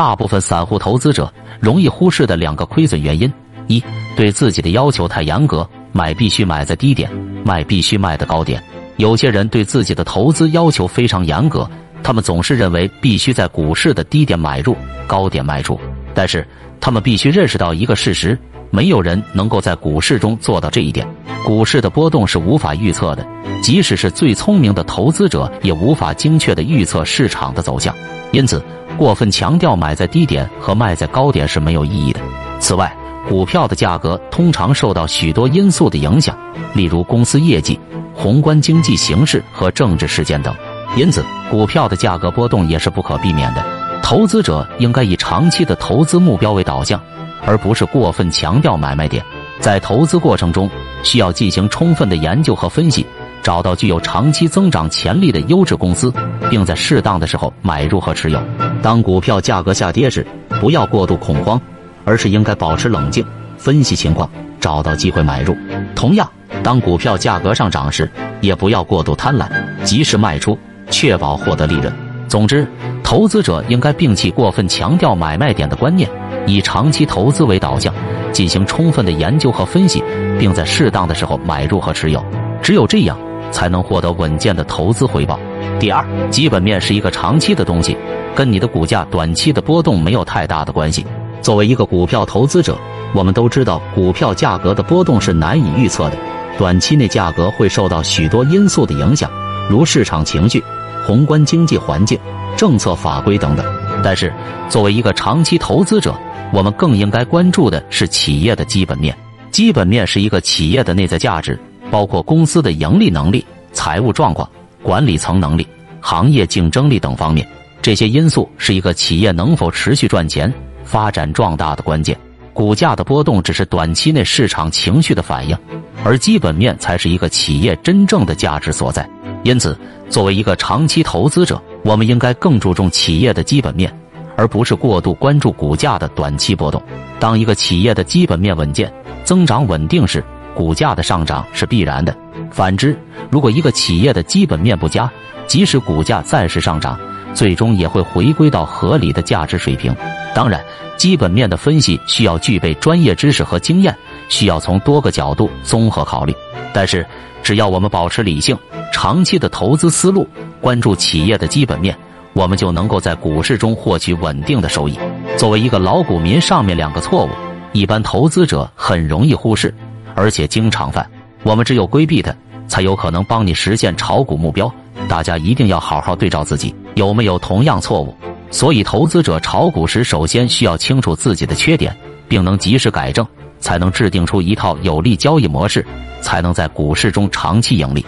大部分散户投资者容易忽视的两个亏损原因：一，对自己的要求太严格，买必须买在低点，卖必须卖的高点。有些人对自己的投资要求非常严格，他们总是认为必须在股市的低点买入，高点卖出。但是，他们必须认识到一个事实：没有人能够在股市中做到这一点。股市的波动是无法预测的，即使是最聪明的投资者也无法精确的预测市场的走向。因此，过分强调买在低点和卖在高点是没有意义的。此外，股票的价格通常受到许多因素的影响，例如公司业绩。宏观经济形势和政治事件等，因此股票的价格波动也是不可避免的。投资者应该以长期的投资目标为导向，而不是过分强调买卖点。在投资过程中，需要进行充分的研究和分析，找到具有长期增长潜力的优质公司，并在适当的时候买入和持有。当股票价格下跌时，不要过度恐慌，而是应该保持冷静，分析情况，找到机会买入。同样。当股票价格上涨时，也不要过度贪婪，及时卖出，确保获得利润。总之，投资者应该摒弃过分强调买卖点的观念，以长期投资为导向，进行充分的研究和分析，并在适当的时候买入和持有。只有这样，才能获得稳健的投资回报。第二，基本面是一个长期的东西，跟你的股价短期的波动没有太大的关系。作为一个股票投资者，我们都知道股票价格的波动是难以预测的。短期内价格会受到许多因素的影响，如市场情绪、宏观经济环境、政策法规等等。但是，作为一个长期投资者，我们更应该关注的是企业的基本面。基本面是一个企业的内在价值，包括公司的盈利能力、财务状况、管理层能力、行业竞争力等方面。这些因素是一个企业能否持续赚钱、发展壮大的关键。股价的波动只是短期内市场情绪的反应，而基本面才是一个企业真正的价值所在。因此，作为一个长期投资者，我们应该更注重企业的基本面，而不是过度关注股价的短期波动。当一个企业的基本面稳健、增长稳定时，股价的上涨是必然的。反之，如果一个企业的基本面不佳，即使股价暂时上涨，最终也会回归到合理的价值水平。当然，基本面的分析需要具备专业知识和经验，需要从多个角度综合考虑。但是，只要我们保持理性、长期的投资思路，关注企业的基本面，我们就能够在股市中获取稳定的收益。作为一个老股民，上面两个错误，一般投资者很容易忽视，而且经常犯。我们只有规避它，才有可能帮你实现炒股目标。大家一定要好好对照自己，有没有同样错误。所以，投资者炒股时，首先需要清楚自己的缺点，并能及时改正，才能制定出一套有利交易模式，才能在股市中长期盈利。